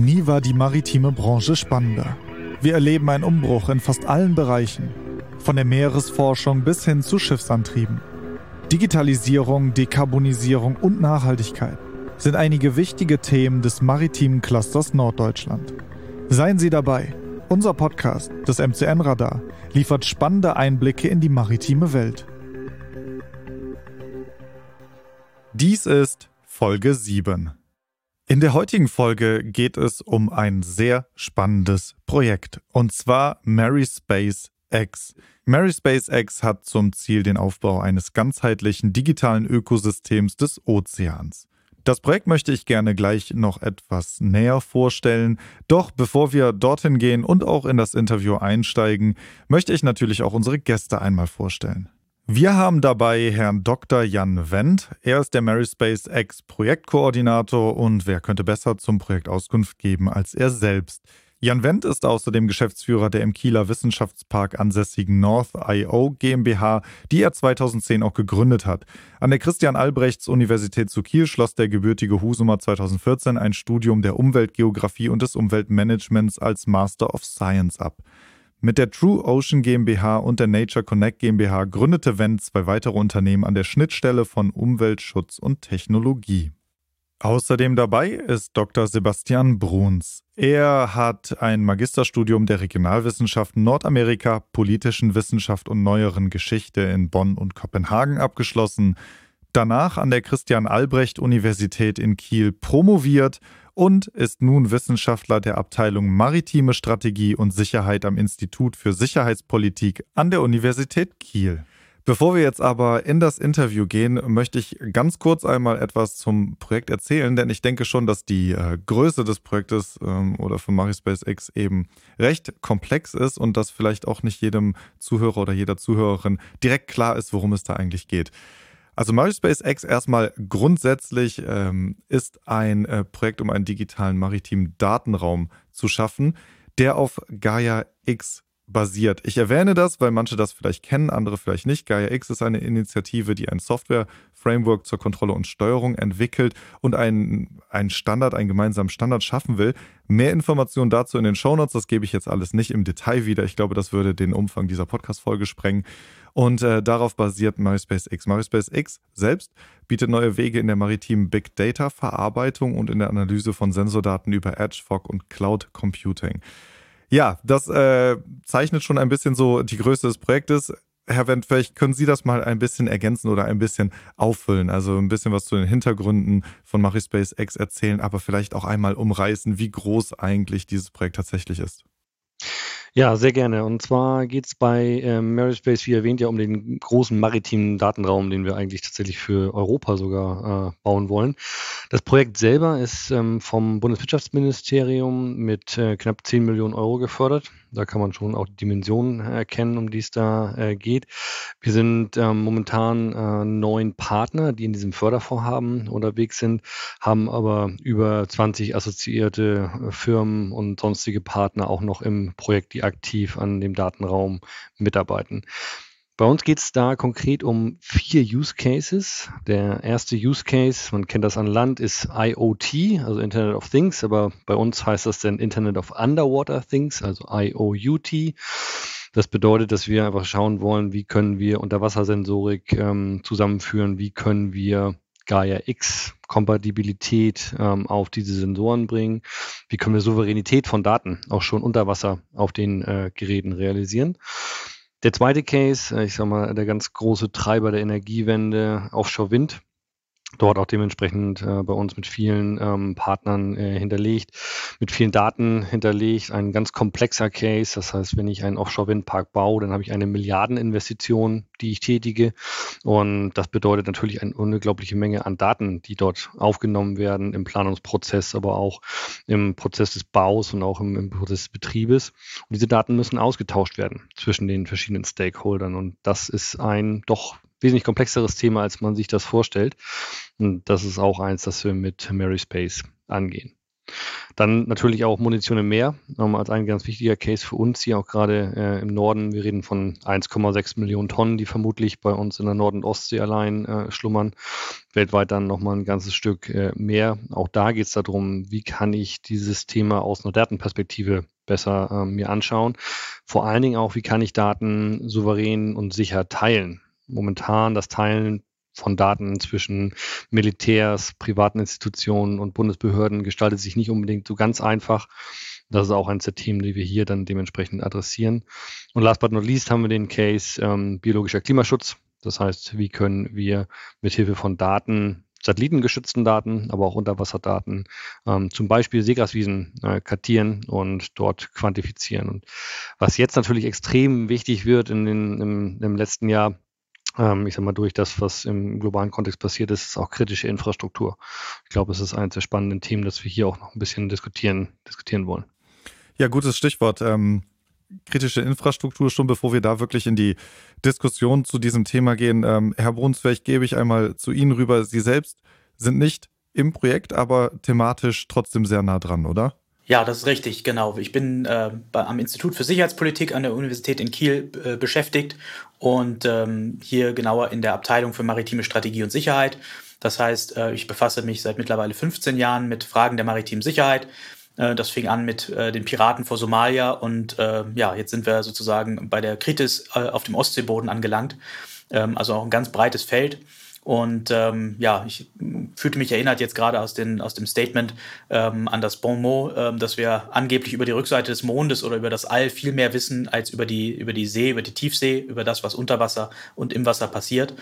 Nie war die maritime Branche spannender. Wir erleben einen Umbruch in fast allen Bereichen, von der Meeresforschung bis hin zu Schiffsantrieben. Digitalisierung, Dekarbonisierung und Nachhaltigkeit sind einige wichtige Themen des maritimen Clusters Norddeutschland. Seien Sie dabei. Unser Podcast, das MCN Radar, liefert spannende Einblicke in die maritime Welt. Dies ist Folge 7. In der heutigen Folge geht es um ein sehr spannendes Projekt, und zwar Mary Space X. Mary Space X hat zum Ziel den Aufbau eines ganzheitlichen digitalen Ökosystems des Ozeans. Das Projekt möchte ich gerne gleich noch etwas näher vorstellen. Doch bevor wir dorthin gehen und auch in das Interview einsteigen, möchte ich natürlich auch unsere Gäste einmal vorstellen. Wir haben dabei Herrn Dr. Jan Wendt. Er ist der Maryspace X Projektkoordinator und wer könnte besser zum Projekt Auskunft geben als er selbst? Jan Wendt ist außerdem Geschäftsführer der im Kieler Wissenschaftspark ansässigen North.io GmbH, die er 2010 auch gegründet hat. An der Christian-Albrechts-Universität zu Kiel schloss der gebürtige Husumer 2014 ein Studium der Umweltgeografie und des Umweltmanagements als Master of Science ab. Mit der True Ocean GmbH und der Nature Connect GmbH gründete Wendt zwei weitere Unternehmen an der Schnittstelle von Umweltschutz und Technologie. Außerdem dabei ist Dr. Sebastian Bruns. Er hat ein Magisterstudium der Regionalwissenschaften Nordamerika, politischen Wissenschaft und neueren Geschichte in Bonn und Kopenhagen abgeschlossen, danach an der Christian Albrecht Universität in Kiel promoviert und ist nun Wissenschaftler der Abteilung Maritime Strategie und Sicherheit am Institut für Sicherheitspolitik an der Universität Kiel. Bevor wir jetzt aber in das Interview gehen, möchte ich ganz kurz einmal etwas zum Projekt erzählen, denn ich denke schon, dass die äh, Größe des Projektes ähm, oder von Marispace X eben recht komplex ist und dass vielleicht auch nicht jedem Zuhörer oder jeder Zuhörerin direkt klar ist, worum es da eigentlich geht. Also Marispace X erstmal grundsätzlich ähm, ist ein äh, Projekt, um einen digitalen maritimen Datenraum zu schaffen, der auf Gaia X basiert. Ich erwähne das, weil manche das vielleicht kennen, andere vielleicht nicht. Gaia X ist eine Initiative, die ein Software-Framework zur Kontrolle und Steuerung entwickelt und einen, einen Standard, einen gemeinsamen Standard schaffen will. Mehr Informationen dazu in den Shownotes, das gebe ich jetzt alles nicht im Detail wieder. Ich glaube, das würde den Umfang dieser Podcast-Folge sprengen. Und äh, darauf basiert Marispace X. Marispace X selbst bietet neue Wege in der maritimen Big Data Verarbeitung und in der Analyse von Sensordaten über Edge, Fog und Cloud Computing. Ja, das äh, zeichnet schon ein bisschen so die Größe des Projektes. Herr Wendt, vielleicht können Sie das mal ein bisschen ergänzen oder ein bisschen auffüllen, also ein bisschen was zu den Hintergründen von Marispace X erzählen, aber vielleicht auch einmal umreißen, wie groß eigentlich dieses Projekt tatsächlich ist. Ja, sehr gerne. Und zwar geht es bei ähm, Maryspace, wie erwähnt, ja um den großen maritimen Datenraum, den wir eigentlich tatsächlich für Europa sogar äh, bauen wollen. Das Projekt selber ist ähm, vom Bundeswirtschaftsministerium mit äh, knapp 10 Millionen Euro gefördert. Da kann man schon auch die Dimensionen erkennen, um die es da äh, geht. Wir sind ähm, momentan äh, neun Partner, die in diesem Fördervorhaben unterwegs sind, haben aber über 20 assoziierte äh, Firmen und sonstige Partner auch noch im Projekt, die aktiv an dem Datenraum mitarbeiten. Bei uns geht es da konkret um vier Use Cases. Der erste Use Case, man kennt das an Land, ist IoT, also Internet of Things, aber bei uns heißt das dann Internet of Underwater Things, also IOUT. Das bedeutet, dass wir einfach schauen wollen, wie können wir Unterwassersensorik ähm, zusammenführen, wie können wir Gaia X Kompatibilität ähm, auf diese Sensoren bringen, wie können wir Souveränität von Daten auch schon unter Wasser auf den äh, Geräten realisieren. Der zweite Case, äh, ich sag mal, der ganz große Treiber der Energiewende, Offshore Wind dort auch dementsprechend äh, bei uns mit vielen ähm, Partnern äh, hinterlegt, mit vielen Daten hinterlegt, ein ganz komplexer Case. Das heißt, wenn ich einen Offshore-Windpark baue, dann habe ich eine Milliardeninvestition, die ich tätige. Und das bedeutet natürlich eine unglaubliche Menge an Daten, die dort aufgenommen werden im Planungsprozess, aber auch im Prozess des Baus und auch im, im Prozess des Betriebes. Und diese Daten müssen ausgetauscht werden zwischen den verschiedenen Stakeholdern. Und das ist ein doch wesentlich komplexeres Thema, als man sich das vorstellt. Und das ist auch eins, das wir mit Mary Space angehen. Dann natürlich auch Munition im Meer, als ein ganz wichtiger Case für uns hier auch gerade äh, im Norden. Wir reden von 1,6 Millionen Tonnen, die vermutlich bei uns in der Nord- und Ostsee allein äh, schlummern. Weltweit dann nochmal ein ganzes Stück äh, mehr. Auch da geht es darum, wie kann ich dieses Thema aus einer Datenperspektive besser ähm, mir anschauen. Vor allen Dingen auch, wie kann ich Daten souverän und sicher teilen. Momentan das Teilen von Daten zwischen Militärs, privaten Institutionen und Bundesbehörden gestaltet sich nicht unbedingt so ganz einfach. Das ist auch eines der Themen, die wir hier dann dementsprechend adressieren. Und last but not least haben wir den Case ähm, biologischer Klimaschutz. Das heißt, wie können wir mithilfe von Daten satellitengeschützten Daten, aber auch Unterwasserdaten, ähm, zum Beispiel Seegraswiesen äh, kartieren und dort quantifizieren. Und was jetzt natürlich extrem wichtig wird in den, im, im letzten Jahr, ähm, ich sag mal, durch das, was im globalen Kontext passiert ist, ist auch kritische Infrastruktur. Ich glaube, es ist eines der spannenden Themen, das wir hier auch noch ein bisschen diskutieren, diskutieren wollen. Ja, gutes Stichwort. Ähm, kritische Infrastruktur, schon bevor wir da wirklich in die Diskussion zu diesem Thema gehen. Ähm, Herr vielleicht gebe ich einmal zu Ihnen rüber. Sie selbst sind nicht im Projekt, aber thematisch trotzdem sehr nah dran, oder? Ja, das ist richtig, genau. Ich bin äh, bei, am Institut für Sicherheitspolitik an der Universität in Kiel äh, beschäftigt und ähm, hier genauer in der Abteilung für maritime Strategie und Sicherheit. Das heißt, äh, ich befasse mich seit mittlerweile 15 Jahren mit Fragen der maritimen Sicherheit. Äh, das fing an mit äh, den Piraten vor Somalia und äh, ja, jetzt sind wir sozusagen bei der Kritis äh, auf dem Ostseeboden angelangt. Ähm, also auch ein ganz breites Feld. Und ähm, ja, ich fühlte mich erinnert jetzt gerade aus, den, aus dem Statement ähm, an das Bon mot, ähm, dass wir angeblich über die Rückseite des Mondes oder über das All viel mehr wissen als über die, über die See, über die Tiefsee, über das, was unter Wasser und im Wasser passiert.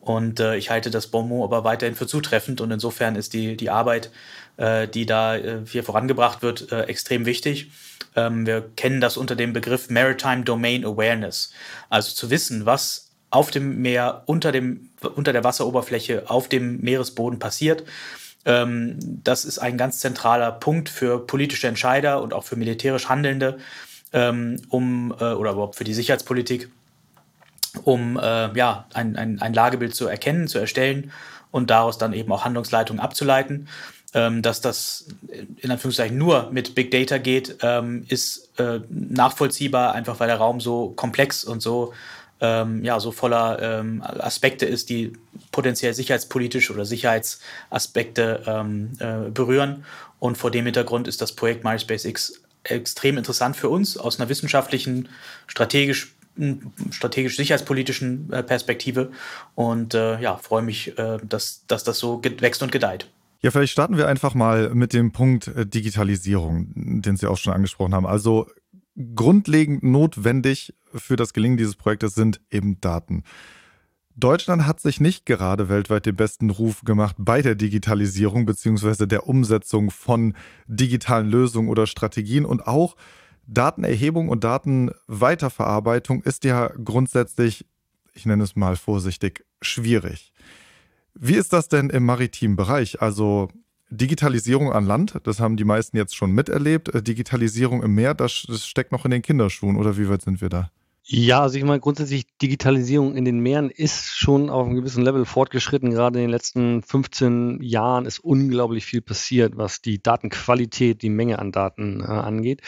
Und äh, ich halte das Bon mot aber weiterhin für zutreffend und insofern ist die, die Arbeit, äh, die da äh, hier vorangebracht wird, äh, extrem wichtig. Ähm, wir kennen das unter dem Begriff Maritime Domain Awareness. Also zu wissen, was auf dem Meer, unter, dem, unter der Wasseroberfläche, auf dem Meeresboden passiert. Ähm, das ist ein ganz zentraler Punkt für politische Entscheider und auch für militärisch Handelnde, ähm, um, äh, oder überhaupt für die Sicherheitspolitik, um äh, ja, ein, ein, ein Lagebild zu erkennen, zu erstellen und daraus dann eben auch Handlungsleitungen abzuleiten. Ähm, dass das in Anführungszeichen nur mit Big Data geht, ist äh, nachvollziehbar, einfach weil der Raum so komplex und so ähm, ja, so voller ähm, Aspekte ist, die potenziell sicherheitspolitisch oder Sicherheitsaspekte ähm, äh, berühren. Und vor dem Hintergrund ist das Projekt MySpace X extrem interessant für uns aus einer wissenschaftlichen, strategisch strategisch sicherheitspolitischen äh, Perspektive und äh, ja, freue mich, äh, dass, dass das so wächst und gedeiht. Ja, vielleicht starten wir einfach mal mit dem Punkt äh, Digitalisierung, den Sie auch schon angesprochen haben. Also grundlegend notwendig für das Gelingen dieses Projektes sind eben Daten. Deutschland hat sich nicht gerade weltweit den besten Ruf gemacht bei der Digitalisierung bzw. der Umsetzung von digitalen Lösungen oder Strategien und auch Datenerhebung und Datenweiterverarbeitung ist ja grundsätzlich, ich nenne es mal vorsichtig, schwierig. Wie ist das denn im maritimen Bereich? Also Digitalisierung an Land, das haben die meisten jetzt schon miterlebt. Äh, Digitalisierung im Meer, das, das steckt noch in den Kinderschuhen oder wie weit sind wir da? Ja, also ich meine, grundsätzlich Digitalisierung in den Meeren ist schon auf einem gewissen Level fortgeschritten. Gerade in den letzten 15 Jahren ist unglaublich viel passiert, was die Datenqualität, die Menge an Daten äh, angeht.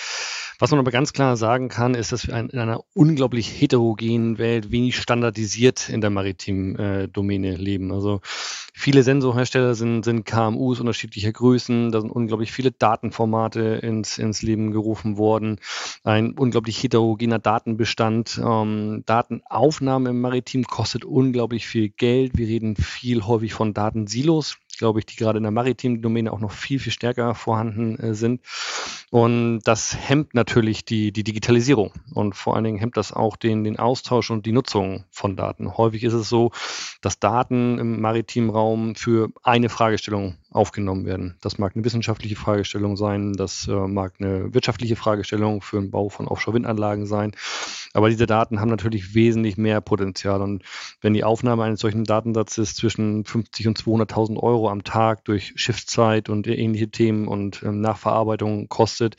Was man aber ganz klar sagen kann, ist, dass wir in einer unglaublich heterogenen Welt wenig standardisiert in der maritimen äh, Domäne leben. Also viele Sensorhersteller sind, sind KMUs unterschiedlicher Größen. Da sind unglaublich viele Datenformate ins, ins Leben gerufen worden. Ein unglaublich heterogener Datenbestand. Ähm, Datenaufnahme im Maritim kostet unglaublich viel Geld. Wir reden viel häufig von Datensilos glaube ich, die gerade in der maritimen Domäne auch noch viel, viel stärker vorhanden äh, sind. Und das hemmt natürlich die, die Digitalisierung und vor allen Dingen hemmt das auch den, den Austausch und die Nutzung von Daten. Häufig ist es so, dass Daten im maritimen Raum für eine Fragestellung aufgenommen werden. Das mag eine wissenschaftliche Fragestellung sein, das äh, mag eine wirtschaftliche Fragestellung für den Bau von Offshore-Windanlagen sein. Aber diese Daten haben natürlich wesentlich mehr Potenzial. Und wenn die Aufnahme eines solchen Datensatzes zwischen 50 und 200.000 Euro am Tag durch Schiffszeit und ähnliche Themen und ähm, Nachverarbeitung kostet,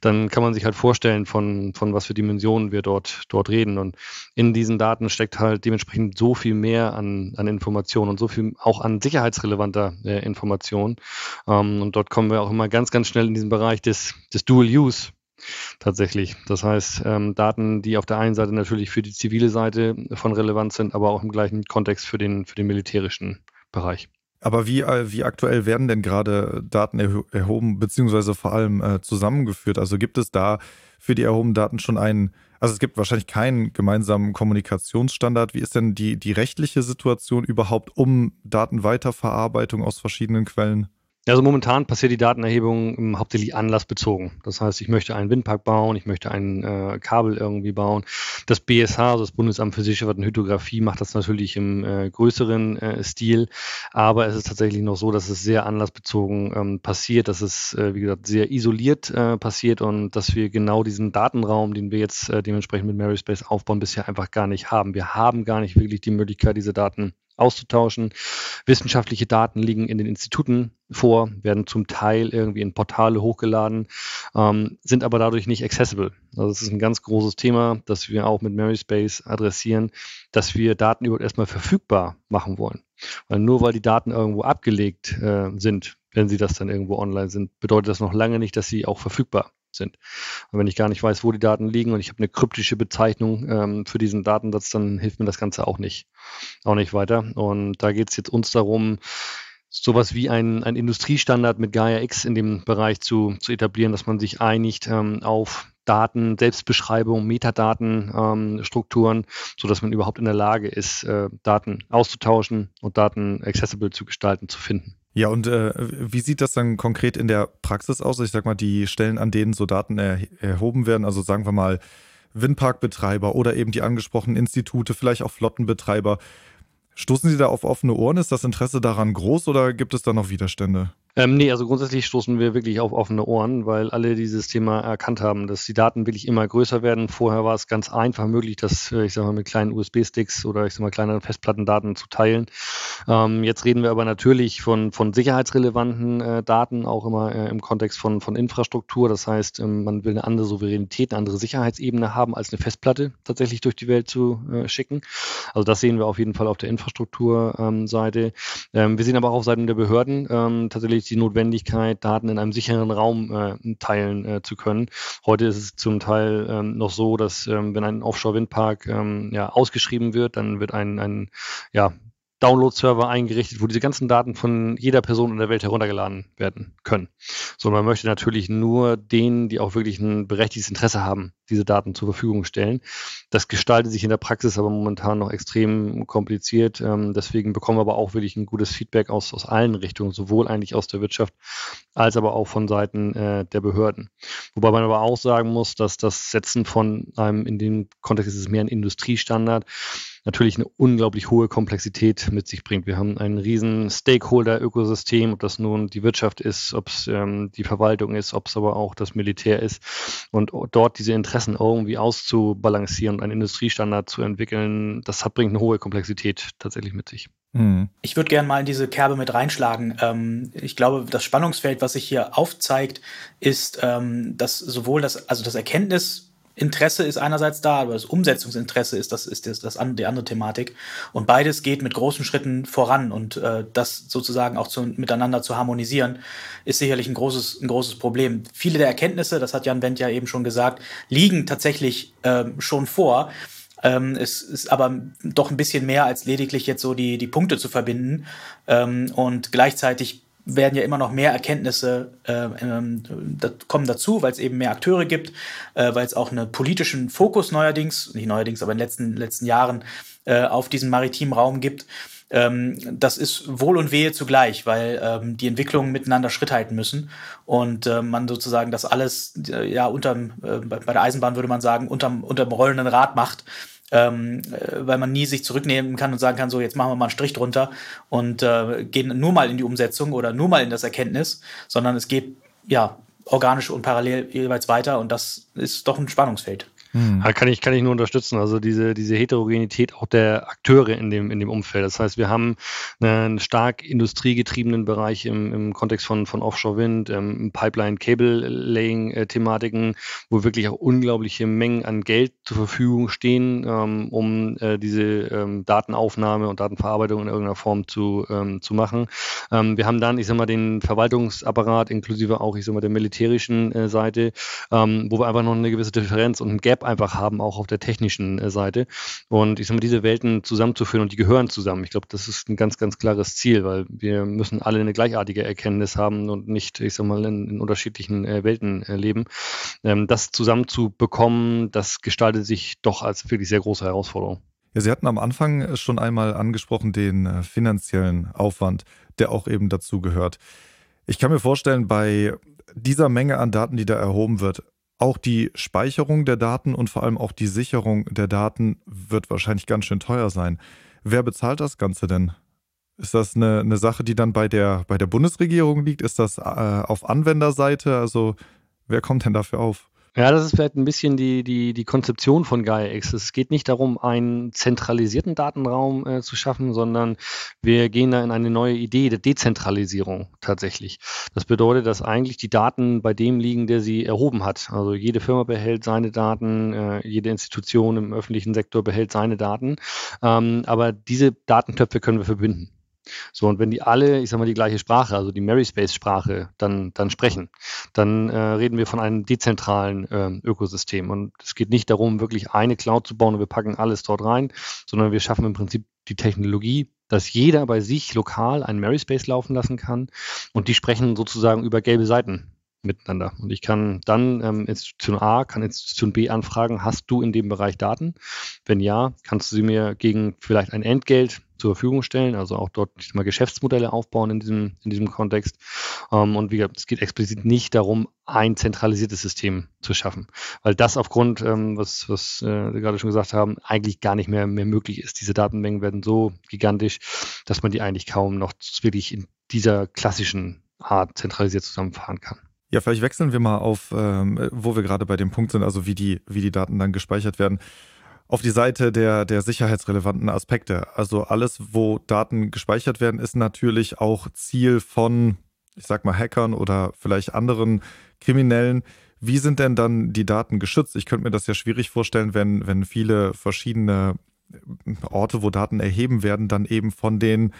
dann kann man sich halt vorstellen, von, von was für Dimensionen wir dort, dort reden. Und in diesen Daten steckt halt dementsprechend so viel mehr an, an Informationen und so viel auch an sicherheitsrelevanter äh, Information. Ähm, und dort kommen wir auch immer ganz, ganz schnell in diesen Bereich des, des Dual Use tatsächlich. Das heißt, ähm, Daten, die auf der einen Seite natürlich für die zivile Seite von Relevanz sind, aber auch im gleichen Kontext für den, für den militärischen Bereich. Aber wie, äh, wie aktuell werden denn gerade Daten erhoben, beziehungsweise vor allem äh, zusammengeführt? Also gibt es da für die erhobenen Daten schon einen, also es gibt wahrscheinlich keinen gemeinsamen Kommunikationsstandard. Wie ist denn die, die rechtliche Situation überhaupt um Datenweiterverarbeitung aus verschiedenen Quellen? Also momentan passiert die Datenerhebung hauptsächlich anlassbezogen. Das heißt, ich möchte einen Windpark bauen, ich möchte ein äh, Kabel irgendwie bauen. Das BSH, also das Bundesamt für Sicherheit und Hydrographie, macht das natürlich im äh, größeren äh, Stil. Aber es ist tatsächlich noch so, dass es sehr anlassbezogen ähm, passiert, dass es, äh, wie gesagt, sehr isoliert äh, passiert und dass wir genau diesen Datenraum, den wir jetzt äh, dementsprechend mit Maryspace aufbauen, bisher einfach gar nicht haben. Wir haben gar nicht wirklich die Möglichkeit, diese Daten auszutauschen. Wissenschaftliche Daten liegen in den Instituten vor, werden zum Teil irgendwie in Portale hochgeladen, ähm, sind aber dadurch nicht accessible. Also das ist ein ganz großes Thema, das wir auch mit Maryspace adressieren, dass wir Daten überhaupt erstmal verfügbar machen wollen. Weil nur weil die Daten irgendwo abgelegt äh, sind, wenn sie das dann irgendwo online sind, bedeutet das noch lange nicht, dass sie auch verfügbar sind. Und wenn ich gar nicht weiß, wo die Daten liegen und ich habe eine kryptische Bezeichnung ähm, für diesen Datensatz, dann hilft mir das Ganze auch nicht, auch nicht weiter. Und da geht es jetzt uns darum, sowas wie ein, ein Industriestandard mit Gaia X in dem Bereich zu, zu etablieren, dass man sich einigt ähm, auf Daten, Selbstbeschreibung, Metadatenstrukturen, ähm, sodass man überhaupt in der Lage ist, äh, Daten auszutauschen und Daten accessible zu gestalten, zu finden. Ja, und äh, wie sieht das dann konkret in der Praxis aus? Ich sag mal, die Stellen, an denen so Daten er erhoben werden, also sagen wir mal Windparkbetreiber oder eben die angesprochenen Institute, vielleicht auch Flottenbetreiber. Stoßen Sie da auf offene Ohren? Ist das Interesse daran groß oder gibt es da noch Widerstände? Ähm, nee, also grundsätzlich stoßen wir wirklich auf offene Ohren, weil alle dieses Thema erkannt haben, dass die Daten wirklich immer größer werden. Vorher war es ganz einfach möglich, das, äh, ich sag mal, mit kleinen USB-Sticks oder ich sag mal kleineren Festplattendaten zu teilen. Ähm, jetzt reden wir aber natürlich von, von sicherheitsrelevanten äh, Daten, auch immer äh, im Kontext von, von Infrastruktur. Das heißt, ähm, man will eine andere Souveränität, eine andere Sicherheitsebene haben, als eine Festplatte tatsächlich durch die Welt zu äh, schicken. Also das sehen wir auf jeden Fall auf der Infrastrukturseite. Ähm, wir sehen aber auch auf Seiten der Behörden ähm, tatsächlich die Notwendigkeit, Daten in einem sicheren Raum äh, teilen äh, zu können. Heute ist es zum Teil ähm, noch so, dass ähm, wenn ein Offshore-Windpark ähm, ja, ausgeschrieben wird, dann wird ein, ein ja, Download-Server eingerichtet, wo diese ganzen Daten von jeder Person in der Welt heruntergeladen werden können. So, man möchte natürlich nur denen, die auch wirklich ein berechtigtes Interesse haben, diese Daten zur Verfügung stellen. Das gestaltet sich in der Praxis aber momentan noch extrem kompliziert. Ähm, deswegen bekommen wir aber auch wirklich ein gutes Feedback aus, aus allen Richtungen, sowohl eigentlich aus der Wirtschaft als aber auch von Seiten äh, der Behörden. Wobei man aber auch sagen muss, dass das Setzen von einem, in dem Kontext ist es mehr ein Industriestandard, natürlich eine unglaublich hohe Komplexität mit sich bringt. Wir haben ein riesen Stakeholder-Ökosystem, ob das nun die Wirtschaft ist, ob es ähm, die Verwaltung ist, ob es aber auch das Militär ist. Und dort diese Interessen irgendwie auszubalancieren und einen Industriestandard zu entwickeln, das hat, bringt eine hohe Komplexität tatsächlich mit sich. Mhm. Ich würde gerne mal in diese Kerbe mit reinschlagen. Ähm, ich glaube, das Spannungsfeld, was sich hier aufzeigt, ist, ähm, dass sowohl das, also das Erkenntnis Interesse ist einerseits da, aber das Umsetzungsinteresse ist das ist das, das an, die andere Thematik und beides geht mit großen Schritten voran und äh, das sozusagen auch zu, miteinander zu harmonisieren ist sicherlich ein großes ein großes Problem. Viele der Erkenntnisse, das hat Jan Wendt ja eben schon gesagt, liegen tatsächlich äh, schon vor. Ähm, es ist aber doch ein bisschen mehr als lediglich jetzt so die die Punkte zu verbinden ähm, und gleichzeitig werden ja immer noch mehr Erkenntnisse äh, ähm, da kommen dazu, weil es eben mehr Akteure gibt, äh, weil es auch einen politischen Fokus neuerdings, nicht neuerdings, aber in den letzten, letzten Jahren äh, auf diesen maritimen Raum gibt. Ähm, das ist Wohl und Wehe zugleich, weil ähm, die Entwicklungen miteinander Schritt halten müssen und äh, man sozusagen das alles äh, ja unterm, äh, bei der Eisenbahn würde man sagen, unterm, unterm rollenden Rad macht ähm, äh, weil man nie sich zurücknehmen kann und sagen kann, so jetzt machen wir mal einen Strich drunter und äh, gehen nur mal in die Umsetzung oder nur mal in das Erkenntnis, sondern es geht ja organisch und parallel jeweils weiter und das ist doch ein Spannungsfeld. Hm. Kann, ich, kann ich nur unterstützen. Also diese, diese Heterogenität auch der Akteure in dem, in dem Umfeld. Das heißt, wir haben einen stark industriegetriebenen Bereich im, im Kontext von, von Offshore-Wind, ähm, Pipeline-Cable-Laying-Thematiken, wo wirklich auch unglaubliche Mengen an Geld zur Verfügung stehen, ähm, um äh, diese ähm, Datenaufnahme und Datenverarbeitung in irgendeiner Form zu, ähm, zu machen. Ähm, wir haben dann, ich sag mal, den Verwaltungsapparat inklusive auch, ich sag mal, der militärischen äh, Seite, ähm, wo wir einfach noch eine gewisse Differenz und ein Gap einfach haben, auch auf der technischen äh, Seite. Und ich sag mal, diese Welten zusammenzuführen und die gehören zusammen. Ich glaube, das ist ein ganz, ganz klares Ziel, weil wir müssen alle eine gleichartige Erkenntnis haben und nicht, ich sag mal, in, in unterschiedlichen äh, Welten äh, leben. Ähm, das zusammenzubekommen, das gestaltet sich doch als wirklich sehr große Herausforderung. Ja, Sie hatten am Anfang schon einmal angesprochen den äh, finanziellen Aufwand, der auch eben dazu gehört. Ich kann mir vorstellen, bei dieser Menge an Daten, die da erhoben wird, auch die Speicherung der Daten und vor allem auch die Sicherung der Daten wird wahrscheinlich ganz schön teuer sein. Wer bezahlt das Ganze denn? Ist das eine, eine Sache, die dann bei der, bei der Bundesregierung liegt? Ist das äh, auf Anwenderseite? Also wer kommt denn dafür auf? Ja, das ist vielleicht ein bisschen die, die, die Konzeption von GaiaX. Es geht nicht darum, einen zentralisierten Datenraum äh, zu schaffen, sondern wir gehen da in eine neue Idee der Dezentralisierung tatsächlich. Das bedeutet, dass eigentlich die Daten bei dem liegen, der sie erhoben hat. Also jede Firma behält seine Daten, äh, jede Institution im öffentlichen Sektor behält seine Daten. Ähm, aber diese Datentöpfe können wir verbinden. So, und wenn die alle, ich sag mal, die gleiche Sprache, also die Maryspace-Sprache, dann, dann sprechen, dann äh, reden wir von einem dezentralen äh, Ökosystem. Und es geht nicht darum, wirklich eine Cloud zu bauen und wir packen alles dort rein, sondern wir schaffen im Prinzip die Technologie, dass jeder bei sich lokal einen Maryspace laufen lassen kann und die sprechen sozusagen über gelbe Seiten miteinander. Und ich kann dann ähm, Institution A, kann Institution B anfragen, hast du in dem Bereich Daten? Wenn ja, kannst du sie mir gegen vielleicht ein Entgelt zur Verfügung stellen, also auch dort mal Geschäftsmodelle aufbauen in diesem, in diesem Kontext. Ähm, und wie gesagt, es geht explizit nicht darum, ein zentralisiertes System zu schaffen, weil das aufgrund, ähm, was, was äh, Sie gerade schon gesagt haben, eigentlich gar nicht mehr, mehr möglich ist. Diese Datenmengen werden so gigantisch, dass man die eigentlich kaum noch wirklich in dieser klassischen Art zentralisiert zusammenfahren kann. Ja, vielleicht wechseln wir mal auf, ähm, wo wir gerade bei dem Punkt sind, also wie die, wie die Daten dann gespeichert werden auf die Seite der, der sicherheitsrelevanten Aspekte. Also alles, wo Daten gespeichert werden, ist natürlich auch Ziel von, ich sag mal, Hackern oder vielleicht anderen Kriminellen. Wie sind denn dann die Daten geschützt? Ich könnte mir das ja schwierig vorstellen, wenn, wenn viele verschiedene Orte, wo Daten erheben werden, dann eben von den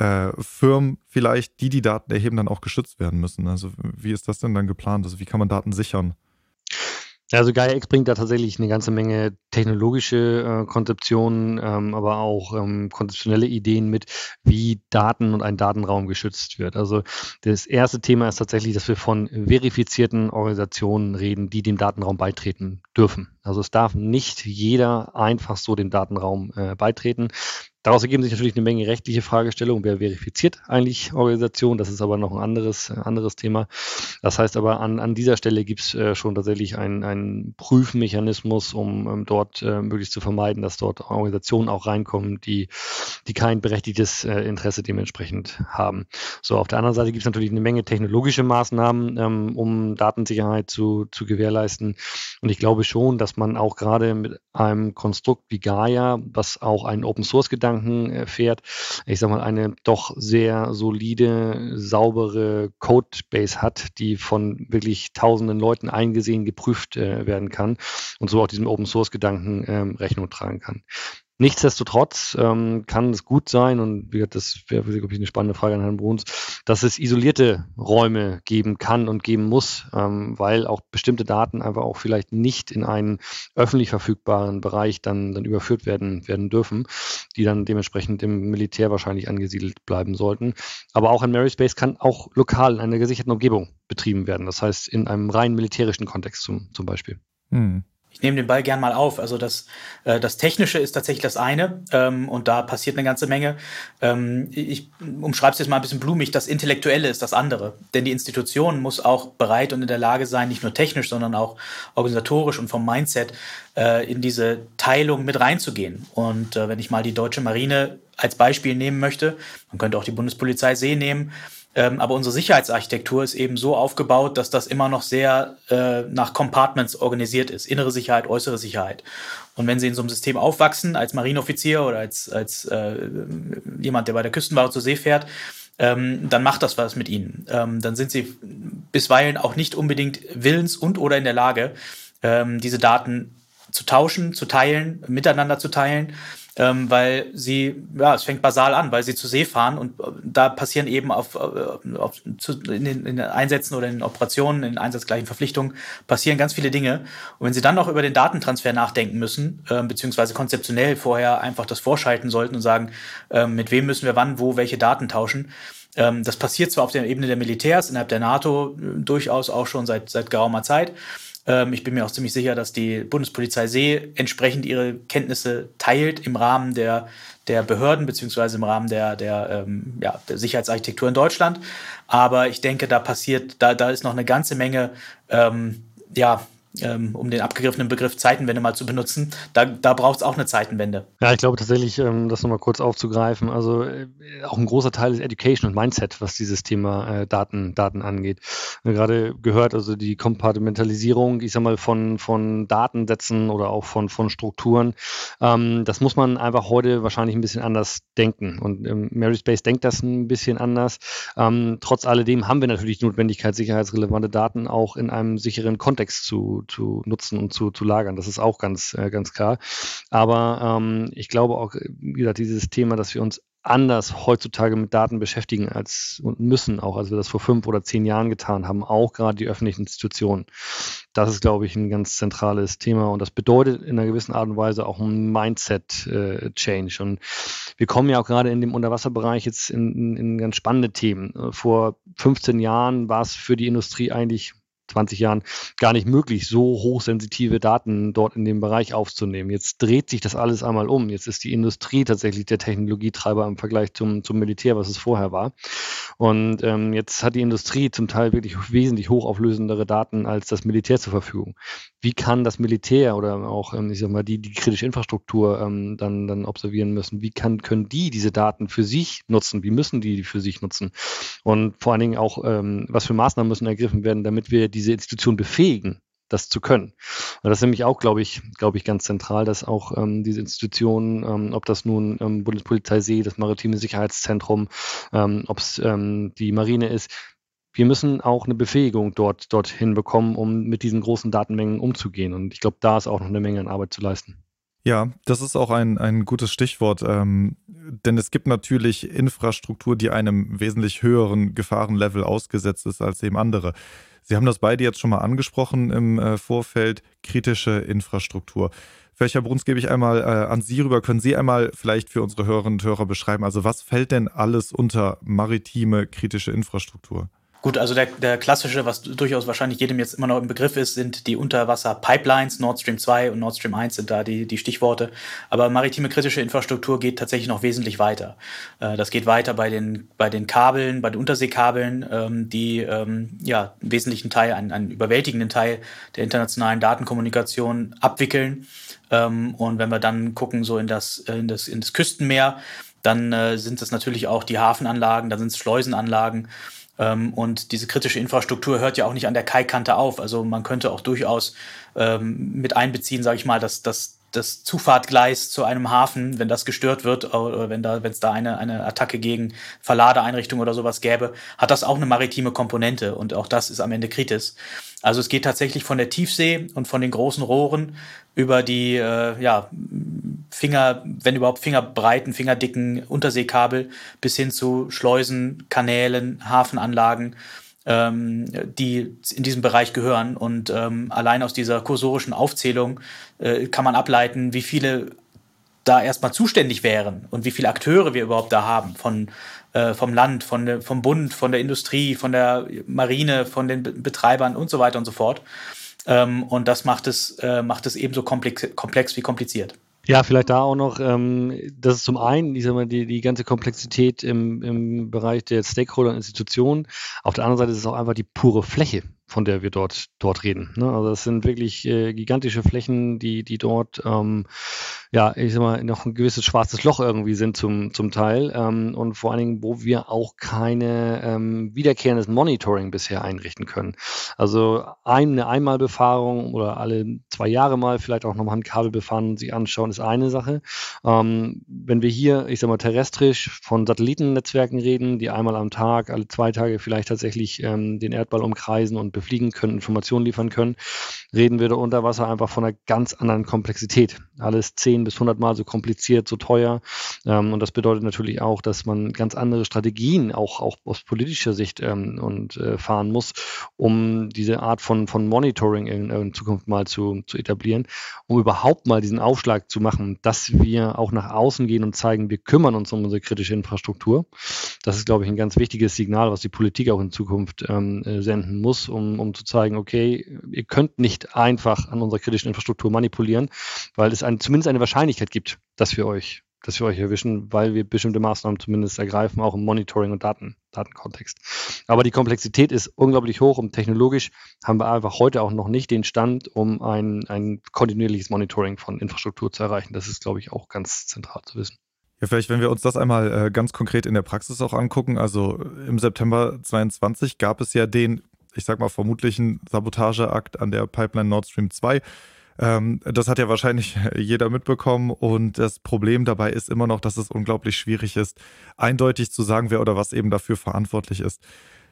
äh, Firmen vielleicht, die die Daten erheben, dann auch geschützt werden müssen. Also wie ist das denn dann geplant? Also wie kann man Daten sichern? Also GaiaX bringt da tatsächlich eine ganze Menge technologische äh, Konzeptionen, ähm, aber auch ähm, konzeptionelle Ideen mit, wie Daten und ein Datenraum geschützt wird. Also das erste Thema ist tatsächlich, dass wir von verifizierten Organisationen reden, die dem Datenraum beitreten dürfen. Also es darf nicht jeder einfach so dem Datenraum äh, beitreten. Daraus ergeben sich natürlich eine Menge rechtliche Fragestellungen. Wer verifiziert eigentlich Organisationen? Das ist aber noch ein anderes, äh, anderes Thema. Das heißt aber, an, an dieser Stelle gibt es äh, schon tatsächlich einen, Prüfmechanismus, um ähm, dort äh, möglichst zu vermeiden, dass dort Organisationen auch reinkommen, die, die kein berechtigtes äh, Interesse dementsprechend haben. So, auf der anderen Seite gibt es natürlich eine Menge technologische Maßnahmen, ähm, um Datensicherheit zu, zu gewährleisten. Und ich glaube schon, dass man auch gerade mit einem Konstrukt wie Gaia, was auch einen Open-Source-Gedanken Gedanken äh, fährt. Ich sage mal, eine doch sehr solide, saubere Codebase hat, die von wirklich tausenden Leuten eingesehen, geprüft äh, werden kann und so auch diesem Open Source Gedanken ähm, Rechnung tragen kann. Nichtsdestotrotz ähm, kann es gut sein, und das wäre, glaube ich, eine spannende Frage an Herrn Bruns, dass es isolierte Räume geben kann und geben muss, ähm, weil auch bestimmte Daten einfach auch vielleicht nicht in einen öffentlich verfügbaren Bereich dann, dann überführt werden, werden dürfen, die dann dementsprechend im Militär wahrscheinlich angesiedelt bleiben sollten. Aber auch ein Maryspace kann auch lokal in einer gesicherten Umgebung betrieben werden, das heißt in einem rein militärischen Kontext zum, zum Beispiel. Hm. Ich nehme den Ball gern mal auf. Also das, äh, das Technische ist tatsächlich das eine ähm, und da passiert eine ganze Menge. Ähm, ich umschreibe es jetzt mal ein bisschen blumig. Das Intellektuelle ist das andere. Denn die Institution muss auch bereit und in der Lage sein, nicht nur technisch, sondern auch organisatorisch und vom Mindset äh, in diese Teilung mit reinzugehen. Und äh, wenn ich mal die deutsche Marine als Beispiel nehmen möchte, man könnte auch die Bundespolizei See nehmen, Ähm, aber unsere Sicherheitsarchitektur ist eben so aufgebaut, dass das immer noch sehr äh, nach Compartments organisiert ist. Innere Sicherheit, äußere Sicherheit. Und wenn Sie in so einem System aufwachsen, als Marineoffizier oder als, als äh, jemand, der bei der Küstenwache zur See fährt, ähm, dann macht das was mit Ihnen. Ähm, dann sind Sie bisweilen auch nicht unbedingt willens und oder in der Lage, ähm, diese Daten zu tauschen, zu teilen, miteinander zu teilen ähm, weil sie, ja, es fängt basal an, weil sie zu See fahren und äh, da passieren eben auf, äh, auf zu, in, den, in, den, Einsätzen oder in den Operationen, in einsatzgleichen Verpflichtungen passieren ganz viele Dinge. Und wenn sie dann noch über den Datentransfer nachdenken müssen, äh, beziehungsweise konzeptionell vorher einfach das vorschalten sollten und sagen, äh, mit wem müssen wir wann, wo, welche Daten tauschen, ähm, das passiert zwar auf der Ebene der Militärs, innerhalb der NATO äh, durchaus auch schon seit, seit geraumer Zeit, ähm, ich bin mir auch ziemlich sicher, dass die Bundespolizei See entsprechend ihre Kenntnisse teilt im Rahmen der, der Behörden beziehungsweise im Rahmen der, der, ähm, ja, der Sicherheitsarchitektur in Deutschland. Aber ich denke, da passiert, da, da ist noch eine ganze Menge ähm, ja, ähm, um den abgegriffenen Begriff Zeitenwende mal zu benutzen, da, da braucht es auch eine Zeitenwende. Ja, ich glaube tatsächlich, ähm, das nochmal kurz aufzugreifen, also äh, auch ein großer Teil ist Education und Mindset, was dieses Thema äh, Daten, Daten angeht. Gerade gehört, also die Kompartimentalisierung, ich sag mal, von, von Datensätzen oder auch von, von Strukturen, ähm, das muss man einfach heute wahrscheinlich ein bisschen anders denken. Und ähm, Mary Space denkt das ein bisschen anders. Ähm, trotz alledem haben wir natürlich die Notwendigkeit, sicherheitsrelevante Daten auch in einem sicheren Kontext zu zu, nutzen und zu, zu lagern. Das ist auch ganz, äh, ganz klar. Aber ähm, ich glaube auch, wie gesagt, dieses Thema, dass wir uns anders heutzutage mit Daten beschäftigen als und müssen auch, als wir das vor fünf oder zehn Jahren getan haben, auch gerade die öffentlichen Institutionen. Das ist, glaube ich, ein ganz zentrales Thema und das bedeutet in einer gewissen Art und Weise auch ein Mindset-Change. Äh, und wir kommen ja auch gerade in dem Unterwasserbereich jetzt in, in, in ganz spannende Themen. Vor 15 Jahren war es für die Industrie eigentlich 20 Jahren gar nicht möglich, so hochsensitive Daten dort in dem Bereich aufzunehmen. Jetzt dreht sich das alles einmal um. Jetzt ist die Industrie tatsächlich der Technologietreiber im Vergleich zum, zum Militär, was es vorher war. Und ähm, jetzt hat die Industrie zum Teil wirklich wesentlich hochauflösendere Daten als das Militär zur Verfügung. Wie kann das Militär oder auch, ähm, ich sag mal, die, die kritische Infrastruktur ähm, dann, dann observieren müssen? Wie kann, können die diese Daten für sich nutzen? Wie müssen die die für sich nutzen? Und vor allen Dingen auch, ähm, was für Maßnahmen müssen ergriffen werden, damit wir die diese Institution befähigen, das zu können. Und das ist nämlich auch, glaube ich, glaube ich, ganz zentral, dass auch ähm, diese Institutionen, ähm, ob das nun ähm, Bundespolizei See, das Maritime Sicherheitszentrum, ähm, ob es ähm, die Marine ist, wir müssen auch eine Befähigung dort dorthin bekommen, um mit diesen großen Datenmengen umzugehen. Und ich glaube, da ist auch noch eine Menge an Arbeit zu leisten. Ja, das ist auch ein, ein gutes Stichwort, ähm, denn es gibt natürlich Infrastruktur, die einem wesentlich höheren Gefahrenlevel ausgesetzt ist als eben andere. Sie haben das beide jetzt schon mal angesprochen im äh, Vorfeld, kritische Infrastruktur. Herr Bruns, gebe ich einmal äh, an Sie rüber. Können Sie einmal vielleicht für unsere Hörerinnen und Hörer beschreiben, also was fällt denn alles unter maritime kritische Infrastruktur? Gut, also der, der klassische, was durchaus wahrscheinlich jedem jetzt immer noch im Begriff ist, sind die Unterwasser-Pipelines. Nord Stream 2 und Nord Stream 1 sind da die, die Stichworte. Aber maritime kritische Infrastruktur geht tatsächlich noch wesentlich weiter. Äh, das geht weiter bei den, bei den Kabeln, bei den Unterseekabeln, ähm, die ähm, ja, einen wesentlichen Teil, einen, einen überwältigenden Teil der internationalen Datenkommunikation abwickeln. Ähm, und wenn wir dann gucken, so in das, in das, in das Küstenmeer, dann äh, sind das natürlich auch die Hafenanlagen, dann sind es Schleusenanlagen. Ähm, und diese kritische Infrastruktur hört ja auch nicht an der Kaikante auf. Also man könnte auch durchaus ähm, mit einbeziehen, sage ich mal, dass, dass das Zufahrtgleis zu einem Hafen, wenn das gestört wird, oder wenn da, wenn es da eine, eine Attacke gegen Verladeeinrichtungen oder sowas gäbe, hat das auch eine maritime Komponente und auch das ist am Ende kritisch. Also es geht tatsächlich von der Tiefsee und von den großen Rohren über die äh, ja, Finger, wenn überhaupt fingerbreiten, fingerdicken Unterseekabel bis hin zu Schleusen, Kanälen, Hafenanlagen, ähm, die in diesem Bereich gehören. Und ähm, allein aus dieser kursorischen Aufzählung äh, kann man ableiten, wie viele da erstmal zuständig wären und wie viele Akteure wir überhaupt da haben von äh, vom Land, von vom Bund, von der Industrie, von der Marine, von den Betreibern und so weiter und so fort. Ähm, und das macht es, äh, macht es ebenso komplex wie kompliziert. Ja, vielleicht da auch noch, ähm, das ist zum einen ich sag mal, die, die ganze Komplexität im, im Bereich der Stakeholder und Institutionen. Auf der anderen Seite ist es auch einfach die pure Fläche, von der wir dort, dort reden. Ne? Also das sind wirklich äh, gigantische Flächen, die, die dort ähm, ja, ich sag mal, noch ein gewisses schwarzes Loch irgendwie sind zum, zum Teil. Ähm, und vor allen Dingen, wo wir auch keine ähm, wiederkehrendes Monitoring bisher einrichten können. Also eine Einmalbefahrung oder alle zwei Jahre mal vielleicht auch nochmal ein Kabel befahren und sich anschauen, ist eine Sache. Ähm, wenn wir hier, ich sag mal, terrestrisch von Satellitennetzwerken reden, die einmal am Tag, alle zwei Tage vielleicht tatsächlich ähm, den Erdball umkreisen und befliegen können, Informationen liefern können, reden wir da unter Wasser einfach von einer ganz anderen Komplexität. Alles zehn 10 bis 100 Mal so kompliziert, so teuer. Ähm, und das bedeutet natürlich auch, dass man ganz andere Strategien auch, auch aus politischer Sicht ähm, und äh, fahren muss, um diese Art von, von Monitoring in, in Zukunft mal zu, zu etablieren, um überhaupt mal diesen Aufschlag zu machen, dass wir auch nach außen gehen und zeigen, wir kümmern uns um unsere kritische Infrastruktur. Das ist, glaube ich, ein ganz wichtiges Signal, was die Politik auch in Zukunft ähm, äh, senden muss, um, um zu zeigen, okay, ihr könnt nicht einfach an unserer kritischen Infrastruktur manipulieren, weil es ein, zumindest eine Wahrscheinlichkeit gibt, dass wir euch, dass wir euch erwischen, weil wir bestimmte Maßnahmen zumindest ergreifen, auch im Monitoring und Daten, Datenkontext. Aber die Komplexität ist unglaublich hoch und technologisch haben wir einfach heute auch noch nicht den Stand, um ein, ein kontinuierliches Monitoring von Infrastruktur zu erreichen. Das ist, glaube ich, auch ganz zentral zu wissen. Ja, vielleicht, wenn wir uns das einmal äh, ganz konkret in der Praxis auch angucken. Also im September 22 gab es ja den, ich sag mal, vermutlichen Sabotageakt an der Pipeline Nord Stream 2. Ähm, das hat ja wahrscheinlich jeder mitbekommen und das Problem dabei ist immer noch, dass es unglaublich schwierig ist, eindeutig zu sagen, wer oder was eben dafür verantwortlich ist.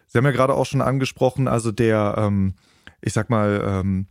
Sie haben ja gerade auch schon angesprochen, also der, ähm, ich sag mal, ähm,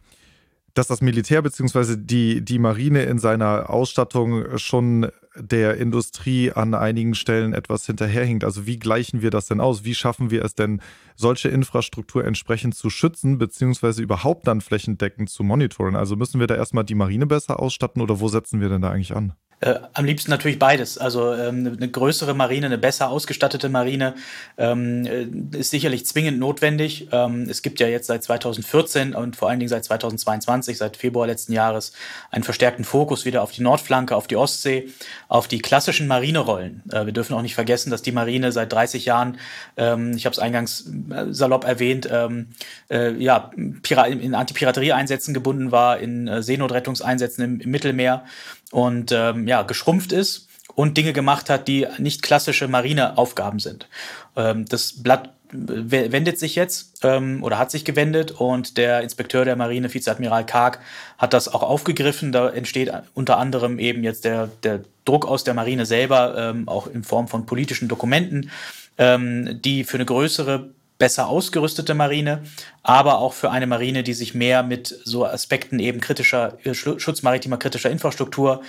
dass das Militär bzw. Die, die Marine in seiner Ausstattung schon der Industrie an einigen Stellen etwas hinterherhinkt. Also wie gleichen wir das denn aus? Wie schaffen wir es denn, solche Infrastruktur entsprechend zu schützen, beziehungsweise überhaupt dann flächendeckend zu monitoren? Also müssen wir da erstmal die Marine besser ausstatten oder wo setzen wir denn da eigentlich an? Äh, am liebsten natürlich beides. Also ähm, eine größere Marine, eine besser ausgestattete Marine ähm, äh, ist sicherlich zwingend notwendig. Ähm, es gibt ja jetzt seit 2014 und vor allen Dingen seit 2022, seit Februar letzten Jahres, einen verstärkten Fokus wieder auf die Nordflanke, auf die Ostsee, auf die klassischen Marinerollen. Äh, wir dürfen auch nicht vergessen, dass die Marine seit 30 Jahren, ähm, ich habe es eingangs äh, salopp erwähnt, ähm, äh, ja, in Antipiraterie-Einsätzen gebunden war, in äh, Seenotrettungseinsätzen im, im Mittelmeer und ähm, ja, geschrumpft ist und Dinge gemacht hat, die nicht klassische Marineaufgaben sind. Ähm, das Blatt wendet sich jetzt ähm, oder hat sich gewendet und der Inspekteur der Marine, Vizeadmiral Karg, hat das auch aufgegriffen. Da entsteht unter anderem eben jetzt der, der Druck aus der Marine selber, ähm, auch in Form von politischen Dokumenten, ähm, die für eine größere besser ausgerüstete Marine, aber auch für eine Marine, die sich mehr mit so Aspekten eben kritischer, äh, Schutz maritimer kritischer Infrastruktur,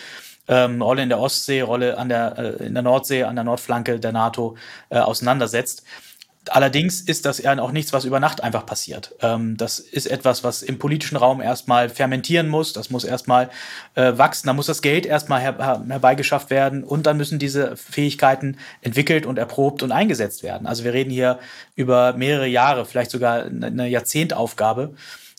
ähm, Rolle in der Ostsee, Rolle an der, äh, in der Nordsee, an der Nordflanke der NATO äh, auseinandersetzt. Allerdings ist das ja auch nichts, was über Nacht einfach passiert. Ähm, das ist etwas, was im politischen Raum erstmal fermentieren muss. Das muss erstmal äh, wachsen. Da muss das Geld erstmal her herbeigeschafft werden und dann müssen diese Fähigkeiten entwickelt und erprobt und eingesetzt werden. Also wir reden hier über mehrere Jahre, vielleicht sogar eine Jahrzehntaufgabe.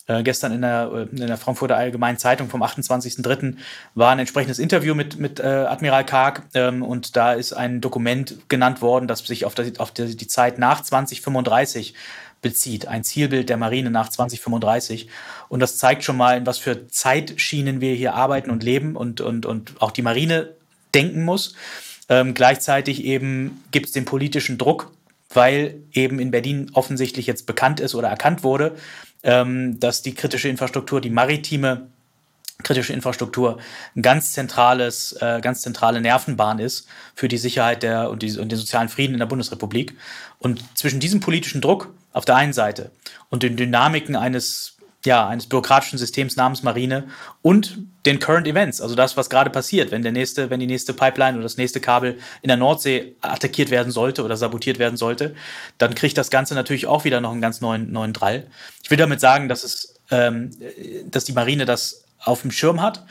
Äh, gestern in der, äh, in der Frankfurter Allgemeinen Zeitung vom 28.03. war ein entsprechendes Interview mit, mit äh, Admiral Karg ähm, und da ist ein Dokument genannt worden, das sich auf, das, auf die, die Zeit nach 2035 bezieht, ein Zielbild der Marine nach 2035. Und das zeigt schon mal, in was für Zeitschienen wir hier arbeiten und leben und, und, und auch die Marine denken muss. Ähm, gleichzeitig eben gibt es den politischen Druck, weil eben in Berlin offensichtlich jetzt bekannt ist oder erkannt wurde, dass die kritische Infrastruktur, die maritime kritische Infrastruktur ein ganz zentrales, äh, ganz zentrale Nervenbahn ist für die Sicherheit der und, die, und den sozialen Frieden in der Bundesrepublik. Und zwischen diesem politischen Druck auf der einen Seite und den Dynamiken eines ja, eines bürokratischen Systems namens Marine und den Current Events, also das, was gerade passiert, wenn der nächste, wenn die nächste Pipeline oder das nächste Kabel in der Nordsee attackiert werden sollte oder sabotiert werden sollte, dann kriegt das Ganze natürlich auch wieder noch einen ganz neuen, neuen Drall. Ich will damit sagen, dass es, ähm, dass die Marine das auf dem Schirm hat,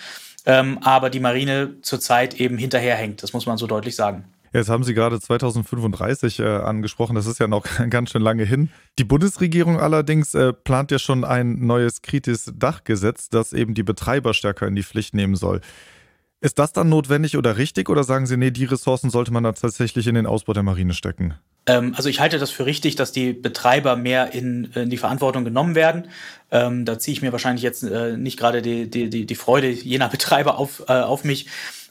ähm, aber die Marine zurzeit eben hinterherhängt. Das muss man so deutlich sagen. Jetzt haben Sie gerade 2035 äh, angesprochen, das ist ja noch ganz schön lange hin. Die Bundesregierung allerdings äh, plant ja schon ein neues Kritis-Dachgesetz, das eben die Betreiber stärker in die Pflicht nehmen soll. Ist das dann notwendig oder richtig oder sagen Sie, nee, die Ressourcen sollte man da tatsächlich in den Ausbau der Marine stecken? Ähm, also ich halte das für richtig, dass die Betreiber mehr in, in die Verantwortung genommen werden. Ähm, da ziehe ich mir wahrscheinlich jetzt äh, nicht gerade die, die, die, die Freude jener Betreiber auf, äh, auf mich.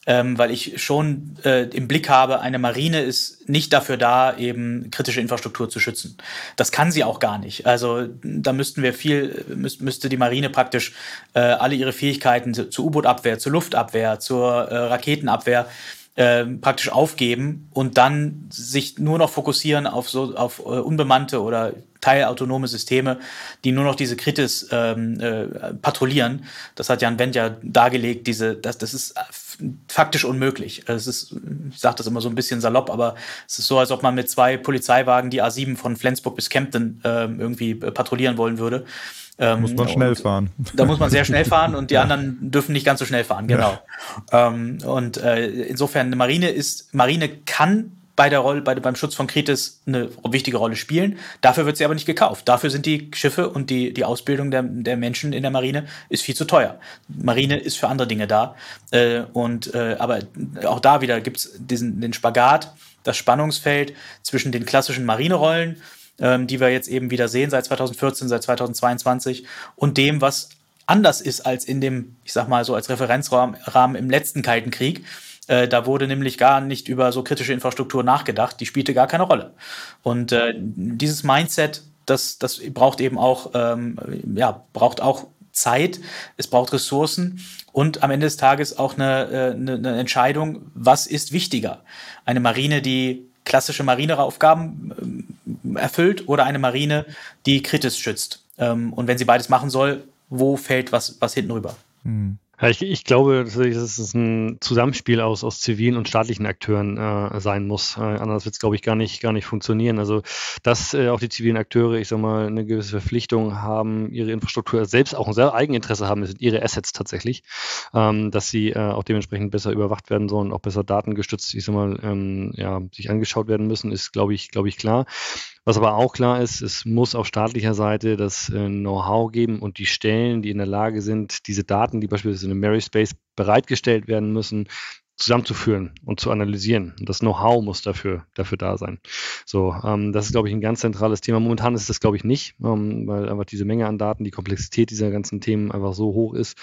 Ähm, weil ich schon äh, im Blick habe, eine Marine ist nicht dafür da, eben kritische Infrastruktur zu schützen. Das kann sie auch gar nicht. Also da müssten wir viel, müß, müsste die Marine praktisch äh, alle ihre Fähigkeiten zu, zur U-Boot-Abwehr, zur Luftabwehr, zur äh, Raketenabwehr äh, praktisch aufgeben und dann sich nur noch fokussieren auf so auf äh, unbemannte oder teilautonome Systeme, die nur noch diese Kritis ähm, äh, patrouillieren. Das hat Jan Wendt ja dargelegt, diese, das, das ist faktisch unmöglich. Es ist, ich sage das immer so ein bisschen salopp, aber es ist so, als ob man mit zwei Polizeiwagen die A7 von Flensburg bis Kempten äh, irgendwie patrouillieren wollen würde. Ähm, muss man schnell fahren. Da muss man sehr schnell fahren und die ja. anderen dürfen nicht ganz so schnell fahren, genau. Ja. Ähm, und äh, insofern, eine Marine ist, Marine kann bei der Rolle, bei, beim Schutz von Kritis eine wichtige Rolle spielen. Dafür wird sie aber nicht gekauft. Dafür sind die Schiffe und die, die Ausbildung der, der Menschen in der Marine ist viel zu teuer. Marine ist für andere Dinge da. Äh, und äh, aber auch da wieder gibt es den Spagat, das Spannungsfeld zwischen den klassischen Marinerollen ähm, die wir jetzt eben wieder sehen seit 2014, seit 2022 und dem, was anders ist als in dem, ich sag mal so als Referenzrahmen im letzten Kalten Krieg. Äh, da wurde nämlich gar nicht über so kritische Infrastruktur nachgedacht, die spielte gar keine Rolle. Und äh, dieses Mindset, das, das braucht eben auch, ähm, ja, braucht auch Zeit, es braucht Ressourcen und am Ende des Tages auch eine, äh, eine, eine Entscheidung, was ist wichtiger? Eine Marine, die klassische Marineaufgaben ähm, erfüllt oder eine Marine, die kritisch schützt. Ähm, und wenn sie beides machen soll, wo fällt was, was hinten rüber? Hm. Ja, ich, ich glaube, dass es ein Zusammenspiel aus, aus zivilen und staatlichen Akteuren äh, sein muss. Äh, anders wird es, glaube ich, gar nicht, gar nicht funktionieren. Also, dass äh, auch die zivilen Akteure, ich sag mal, eine gewisse Verpflichtung haben, ihre Infrastruktur selbst auch ein sehr Eigeninteresse haben, das sind ihre Assets tatsächlich, ähm, dass sie äh, auch dementsprechend besser überwacht werden sollen, auch besser datengestützt, ich sag mal, ähm, ja, sich angeschaut werden müssen, ist, glaube ich, glaube ich, klar. Was aber auch klar ist, es muss auf staatlicher Seite das äh, Know-how geben und die Stellen, die in der Lage sind, diese Daten, die beispielsweise in einem Mary Space bereitgestellt werden müssen, zusammenzuführen und zu analysieren. Das Know-how muss dafür, dafür da sein. So, ähm, das ist, glaube ich, ein ganz zentrales Thema. Momentan ist das, glaube ich, nicht, ähm, weil einfach diese Menge an Daten, die Komplexität dieser ganzen Themen einfach so hoch ist.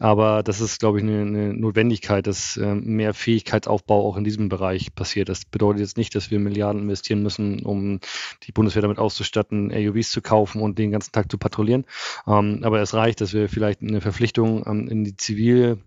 Aber das ist, glaube ich, eine, eine Notwendigkeit, dass ähm, mehr Fähigkeitsaufbau auch in diesem Bereich passiert. Das bedeutet jetzt nicht, dass wir Milliarden investieren müssen, um die Bundeswehr damit auszustatten, AUVs zu kaufen und den ganzen Tag zu patrouillieren. Ähm, aber es reicht, dass wir vielleicht eine Verpflichtung ähm, in die zivile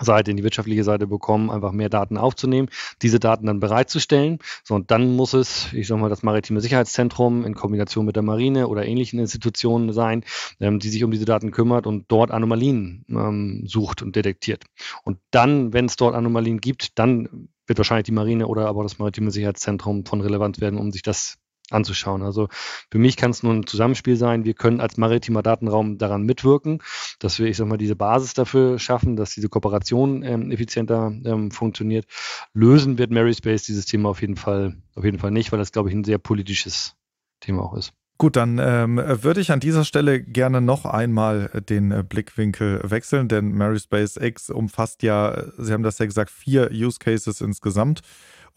Seite, in die wirtschaftliche Seite bekommen, einfach mehr Daten aufzunehmen, diese Daten dann bereitzustellen. So, und dann muss es, ich sag mal, das maritime Sicherheitszentrum in Kombination mit der Marine oder ähnlichen Institutionen sein, ähm, die sich um diese Daten kümmert und dort Anomalien ähm, sucht und detektiert. Und dann, wenn es dort Anomalien gibt, dann wird wahrscheinlich die Marine oder aber das maritime Sicherheitszentrum von relevant werden, um sich das anzuschauen. Also für mich kann es nur ein Zusammenspiel sein. Wir können als maritimer Datenraum daran mitwirken, dass wir, ich sag mal, diese Basis dafür schaffen, dass diese Kooperation ähm, effizienter ähm, funktioniert. Lösen wird Mary Space dieses Thema auf jeden Fall, auf jeden Fall nicht, weil das, glaube ich, ein sehr politisches Thema auch ist. Gut, dann ähm, würde ich an dieser Stelle gerne noch einmal den äh, Blickwinkel wechseln, denn Mary Space X umfasst ja, Sie haben das ja gesagt, vier Use Cases insgesamt.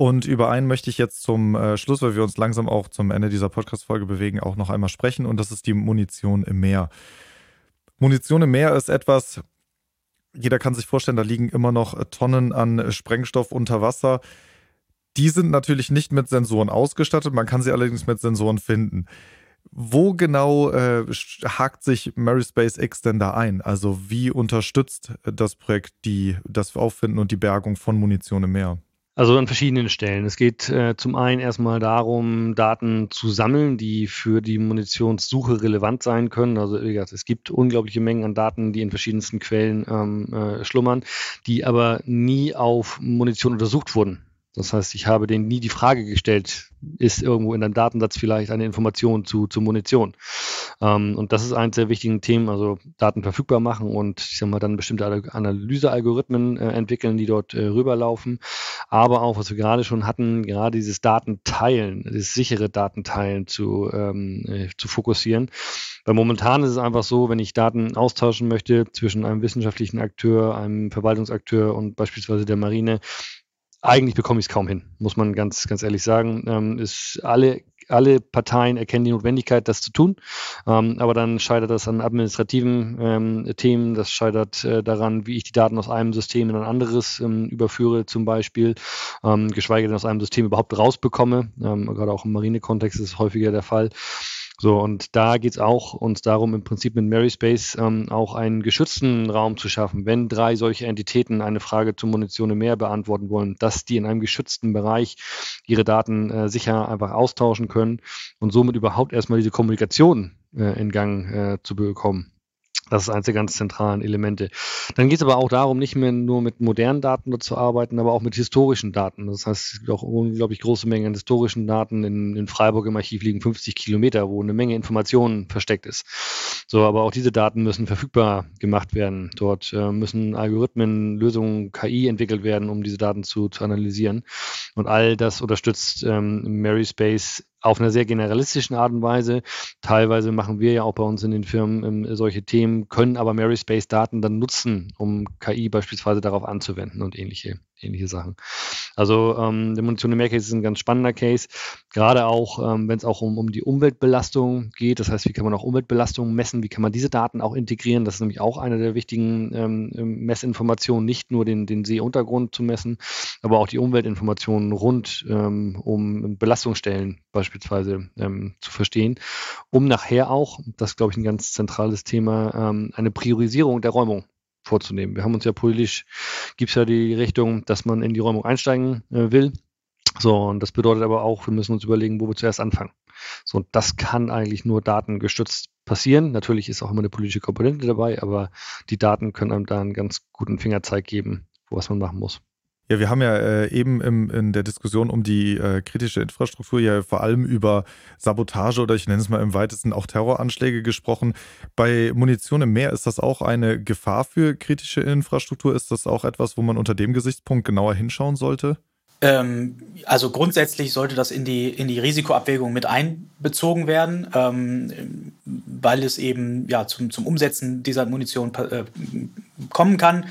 Und über einen möchte ich jetzt zum äh, Schluss, weil wir uns langsam auch zum Ende dieser Podcast-Folge bewegen, auch noch einmal sprechen. Und das ist die Munition im Meer. Munition im Meer ist etwas, jeder kann sich vorstellen, da liegen immer noch Tonnen an Sprengstoff unter Wasser. Die sind natürlich nicht mit Sensoren ausgestattet, man kann sie allerdings mit Sensoren finden. Wo genau äh, hakt sich Mary Space X denn da ein? Also wie unterstützt das Projekt die, das Auffinden und die Bergung von Munition im Meer? Also an verschiedenen Stellen. Es geht äh, zum einen erstmal darum, Daten zu sammeln, die für die Munitionssuche relevant sein können. Also wie gesagt, es gibt unglaubliche Mengen an Daten, die in verschiedensten Quellen ähm, äh, schlummern, die aber nie auf Munition untersucht wurden. Das heißt, ich habe denen nie die Frage gestellt, ist irgendwo in einem Datensatz vielleicht eine Information zu, zu Munition? Ähm, und das ist eines der wichtigen Themen, also Daten verfügbar machen und ich sag mal dann bestimmte Analysealgorithmen äh, entwickeln, die dort äh, rüberlaufen. Aber auch, was wir gerade schon hatten, gerade dieses Datenteilen, dieses sichere Datenteilen zu, ähm, äh, zu fokussieren. Weil momentan ist es einfach so, wenn ich Daten austauschen möchte zwischen einem wissenschaftlichen Akteur, einem Verwaltungsakteur und beispielsweise der Marine, eigentlich bekomme ich es kaum hin, muss man ganz, ganz ehrlich sagen. Ähm, ist alle alle Parteien erkennen die Notwendigkeit, das zu tun. Ähm, aber dann scheitert das an administrativen ähm, Themen. Das scheitert äh, daran, wie ich die Daten aus einem System in ein anderes ähm, überführe, zum Beispiel, ähm, geschweige denn aus einem System überhaupt rausbekomme. Ähm, gerade auch im Marinekontext ist es häufiger der Fall. So, und da geht es auch uns darum, im Prinzip mit Maryspace ähm, auch einen geschützten Raum zu schaffen. Wenn drei solche Entitäten eine Frage zur Munition im Meer beantworten wollen, dass die in einem geschützten Bereich ihre Daten äh, sicher einfach austauschen können und somit überhaupt erstmal diese Kommunikation äh, in Gang äh, zu bekommen. Das ist eines der ganz zentralen Elemente. Dann geht es aber auch darum, nicht mehr nur mit modernen Daten zu arbeiten, aber auch mit historischen Daten. Das heißt, es gibt auch unglaublich große Mengen an historischen Daten. In, in Freiburg im Archiv liegen 50 Kilometer, wo eine Menge Informationen versteckt ist. So, aber auch diese Daten müssen verfügbar gemacht werden. Dort äh, müssen Algorithmen, Lösungen, KI entwickelt werden, um diese Daten zu, zu analysieren. Und all das unterstützt ähm, Mary Space auf einer sehr generalistischen Art und Weise. Teilweise machen wir ja auch bei uns in den Firmen ähm, solche Themen, können aber Mary Space Daten dann nutzen, um KI beispielsweise darauf anzuwenden und ähnliche ähnliche Sachen. Also ähm, der Munition im Mehrcase ist ein ganz spannender Case, gerade auch, ähm, wenn es auch um, um die Umweltbelastung geht. Das heißt, wie kann man auch Umweltbelastungen messen? Wie kann man diese Daten auch integrieren? Das ist nämlich auch eine der wichtigen ähm, Messinformationen, nicht nur den, den Seeuntergrund zu messen, aber auch die Umweltinformationen rund ähm, um Belastungsstellen beispielsweise ähm, zu verstehen, um nachher auch, das glaube ich ein ganz zentrales Thema, ähm, eine Priorisierung der Räumung vorzunehmen. Wir haben uns ja politisch, gibt es ja die Richtung, dass man in die Räumung einsteigen äh, will. So, und das bedeutet aber auch, wir müssen uns überlegen, wo wir zuerst anfangen. So, und das kann eigentlich nur datengestützt passieren. Natürlich ist auch immer eine politische Komponente dabei, aber die Daten können einem da einen ganz guten Fingerzeig geben, was man machen muss. Ja, wir haben ja äh, eben im, in der Diskussion um die äh, kritische Infrastruktur ja vor allem über Sabotage oder ich nenne es mal im weitesten auch Terroranschläge gesprochen. Bei Munition im Meer ist das auch eine Gefahr für kritische Infrastruktur? Ist das auch etwas, wo man unter dem Gesichtspunkt genauer hinschauen sollte? Ähm, also grundsätzlich sollte das in die, in die Risikoabwägung mit einbezogen werden, ähm, weil es eben ja, zum, zum Umsetzen dieser Munition äh, kommen kann.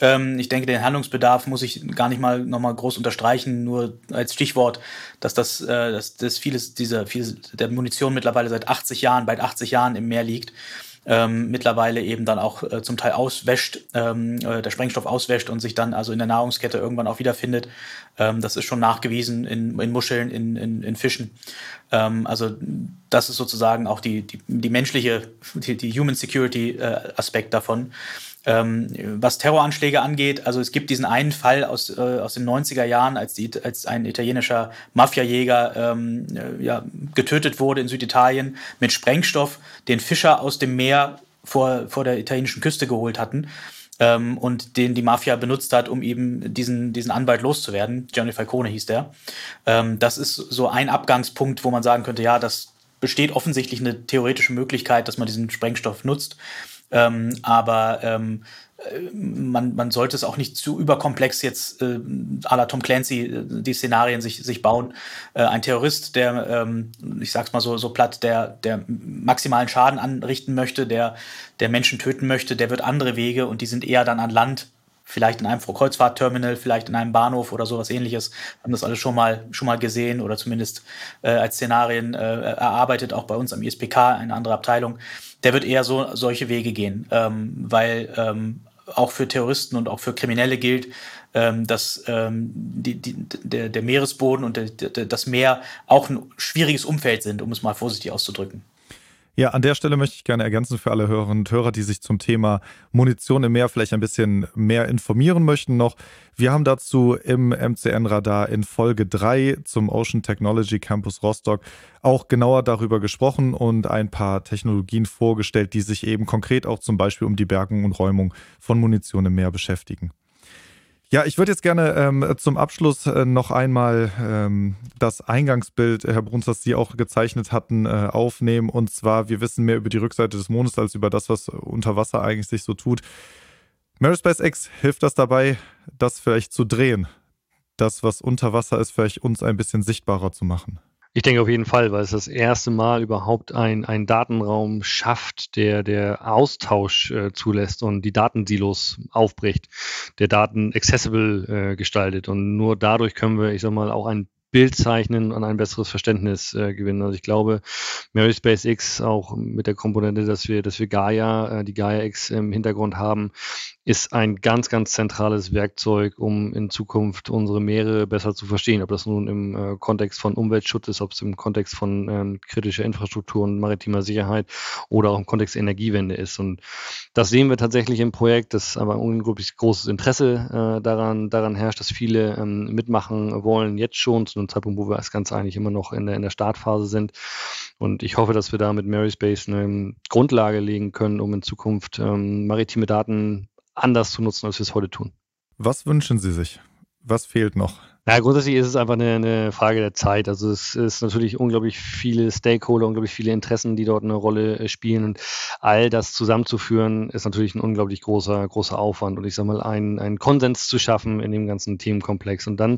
Ähm, ich denke, den Handlungsbedarf muss ich gar nicht mal nochmal groß unterstreichen, nur als Stichwort, dass das, äh, dass, dass vieles dieser, vieles der Munition mittlerweile seit 80 Jahren, bald 80 Jahren im Meer liegt. Ähm, mittlerweile eben dann auch äh, zum Teil auswäscht, ähm, äh, der Sprengstoff auswäscht und sich dann also in der Nahrungskette irgendwann auch wiederfindet. Ähm, das ist schon nachgewiesen in, in Muscheln, in, in, in Fischen. Ähm, also das ist sozusagen auch die, die, die menschliche, die, die Human Security äh, Aspekt davon. Ähm, was Terroranschläge angeht, also es gibt diesen einen Fall aus, äh, aus den 90er Jahren, als, die, als ein italienischer Mafiajäger ähm, äh, ja, getötet wurde in Süditalien mit Sprengstoff, den Fischer aus dem Meer vor, vor der italienischen Küste geholt hatten. Ähm, und den die Mafia benutzt hat, um eben diesen, diesen Anwalt loszuwerden. Gianni Falcone hieß der. Ähm, das ist so ein Abgangspunkt, wo man sagen könnte, ja, das besteht offensichtlich eine theoretische Möglichkeit, dass man diesen Sprengstoff nutzt. Ähm, aber ähm, äh, man, man sollte es auch nicht zu überkomplex jetzt äh, à la Tom Clancy äh, die Szenarien sich, sich bauen. Äh, ein Terrorist, der, ähm, ich sag's mal so, so platt, der, der maximalen Schaden anrichten möchte, der, der Menschen töten möchte, der wird andere Wege und die sind eher dann an Land vielleicht in einem Kreuzfahrtterminal, vielleicht in einem Bahnhof oder sowas ähnliches. Haben das alles schon mal, schon mal gesehen oder zumindest äh, als Szenarien äh, erarbeitet, auch bei uns am ISPK, eine andere Abteilung. Der wird eher so solche Wege gehen, ähm, weil ähm, auch für Terroristen und auch für Kriminelle gilt, ähm, dass ähm, die, die, der, der Meeresboden und der, der, das Meer auch ein schwieriges Umfeld sind, um es mal vorsichtig auszudrücken. Ja, an der Stelle möchte ich gerne ergänzen für alle Hörerinnen und Hörer, die sich zum Thema Munition im Meer vielleicht ein bisschen mehr informieren möchten noch. Wir haben dazu im MCN-Radar in Folge 3 zum Ocean Technology Campus Rostock auch genauer darüber gesprochen und ein paar Technologien vorgestellt, die sich eben konkret auch zum Beispiel um die Bergung und Räumung von Munition im Meer beschäftigen. Ja, ich würde jetzt gerne ähm, zum Abschluss äh, noch einmal ähm, das Eingangsbild, Herr Bruns, das Sie auch gezeichnet hatten, äh, aufnehmen. Und zwar, wir wissen mehr über die Rückseite des Mondes als über das, was unter Wasser eigentlich sich so tut. Maryspace X hilft das dabei, das vielleicht zu drehen. Das, was unter Wasser ist, vielleicht uns ein bisschen sichtbarer zu machen. Ich denke auf jeden Fall, weil es das erste Mal überhaupt ein, ein Datenraum schafft, der, der Austausch äh, zulässt und die Datensilos aufbricht, der Daten accessible äh, gestaltet. Und nur dadurch können wir, ich sag mal, auch ein Bild zeichnen und ein besseres Verständnis äh, gewinnen. Also ich glaube, Mary SpaceX auch mit der Komponente, dass wir, dass wir Gaia, äh, die Gaia X im Hintergrund haben, ist ein ganz, ganz zentrales Werkzeug, um in Zukunft unsere Meere besser zu verstehen. Ob das nun im äh, Kontext von Umweltschutz ist, ob es im Kontext von ähm, kritischer Infrastruktur und maritimer Sicherheit oder auch im Kontext Energiewende ist. Und das sehen wir tatsächlich im Projekt, dass aber ein unglaublich großes Interesse äh, daran, daran herrscht, dass viele ähm, mitmachen wollen, jetzt schon zu einem Zeitpunkt, wo wir als ganz eigentlich immer noch in der, in der Startphase sind. Und ich hoffe, dass wir da mit Maryspace eine Grundlage legen können, um in Zukunft ähm, maritime Daten anders zu nutzen, als wir es heute tun. Was wünschen Sie sich? Was fehlt noch? Ja, grundsätzlich ist es einfach eine, eine, Frage der Zeit. Also es ist natürlich unglaublich viele Stakeholder, unglaublich viele Interessen, die dort eine Rolle äh, spielen. Und all das zusammenzuführen, ist natürlich ein unglaublich großer, großer Aufwand. Und ich sage mal, einen, einen Konsens zu schaffen in dem ganzen Themenkomplex. Und dann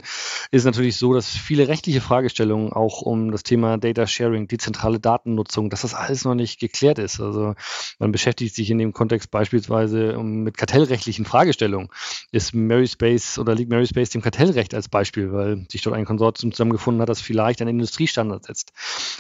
ist es natürlich so, dass viele rechtliche Fragestellungen auch um das Thema Data Sharing, dezentrale Datennutzung, dass das alles noch nicht geklärt ist. Also man beschäftigt sich in dem Kontext beispielsweise mit kartellrechtlichen Fragestellungen. Ist Mary Space oder liegt Mary Space dem Kartellrecht als Beispiel Beispiel, weil sich dort ein Konsortium zusammengefunden hat, das vielleicht einen Industriestandard setzt.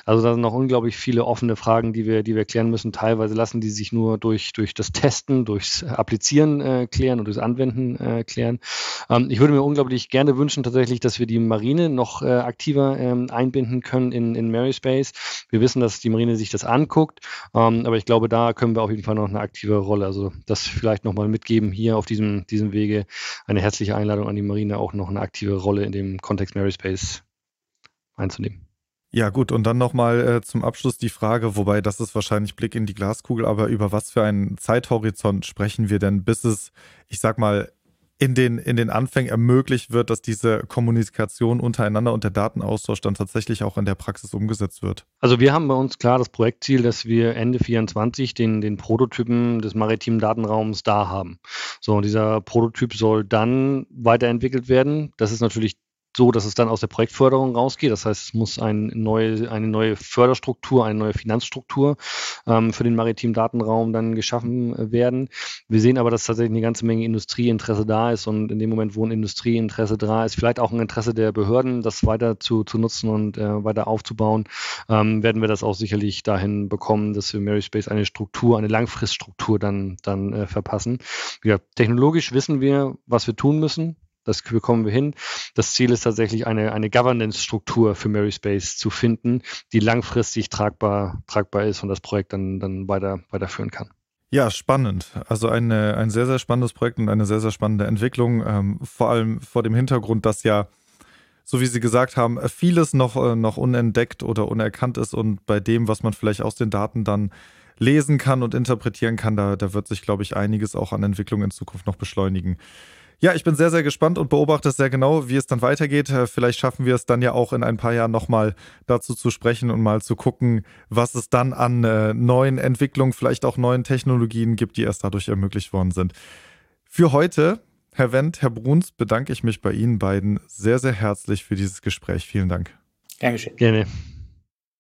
Also da sind noch unglaublich viele offene Fragen, die wir, die wir klären müssen. Teilweise lassen die sich nur durch, durch das Testen, durchs Applizieren äh, klären und durchs Anwenden äh, klären. Ähm, ich würde mir unglaublich gerne wünschen tatsächlich, dass wir die Marine noch äh, aktiver ähm, einbinden können in, in Maryspace. Wir wissen, dass die Marine sich das anguckt, ähm, aber ich glaube, da können wir auf jeden Fall noch eine aktive Rolle. Also das vielleicht nochmal mitgeben hier auf diesem, diesem Wege. Eine herzliche Einladung an die Marine, auch noch eine aktive Rolle in dem Kontext Mary Space einzunehmen. Ja, gut, und dann nochmal äh, zum Abschluss die Frage, wobei das ist wahrscheinlich Blick in die Glaskugel, aber über was für einen Zeithorizont sprechen wir denn, bis es, ich sag mal, in den, in den Anfängen ermöglicht wird, dass diese Kommunikation untereinander und der Datenaustausch dann tatsächlich auch in der Praxis umgesetzt wird? Also wir haben bei uns klar das Projektziel, dass wir Ende 24 den, den Prototypen des maritimen Datenraums da haben. So, und dieser Prototyp soll dann weiterentwickelt werden. Das ist natürlich so, dass es dann aus der Projektförderung rausgeht. Das heißt, es muss ein neue, eine neue Förderstruktur, eine neue Finanzstruktur ähm, für den maritimen Datenraum dann geschaffen werden. Wir sehen aber, dass tatsächlich eine ganze Menge Industrieinteresse da ist und in dem Moment, wo ein Industrieinteresse da ist, vielleicht auch ein Interesse der Behörden, das weiter zu, zu nutzen und äh, weiter aufzubauen, ähm, werden wir das auch sicherlich dahin bekommen, dass wir Mary Space eine Struktur, eine Langfriststruktur dann, dann äh, verpassen. Ja, technologisch wissen wir, was wir tun müssen. Das bekommen wir hin. Das Ziel ist tatsächlich eine, eine Governance-Struktur für Mary Space zu finden, die langfristig tragbar, tragbar ist und das Projekt dann, dann weiter, weiterführen kann. Ja, spannend. Also eine, ein sehr, sehr spannendes Projekt und eine sehr, sehr spannende Entwicklung. Ähm, vor allem vor dem Hintergrund, dass ja, so wie Sie gesagt haben, vieles noch, äh, noch unentdeckt oder unerkannt ist und bei dem, was man vielleicht aus den Daten dann lesen kann und interpretieren kann, da, da wird sich, glaube ich, einiges auch an Entwicklung in Zukunft noch beschleunigen. Ja, ich bin sehr, sehr gespannt und beobachte sehr genau, wie es dann weitergeht. Äh, vielleicht schaffen wir es dann ja auch in ein paar Jahren nochmal dazu zu sprechen und mal zu gucken, was es dann an äh, neuen Entwicklungen, vielleicht auch neuen Technologien gibt, die erst dadurch ermöglicht worden sind. Für heute, Herr Wendt, Herr Bruns, bedanke ich mich bei Ihnen beiden sehr, sehr herzlich für dieses Gespräch. Vielen Dank. Geschehen. Gerne.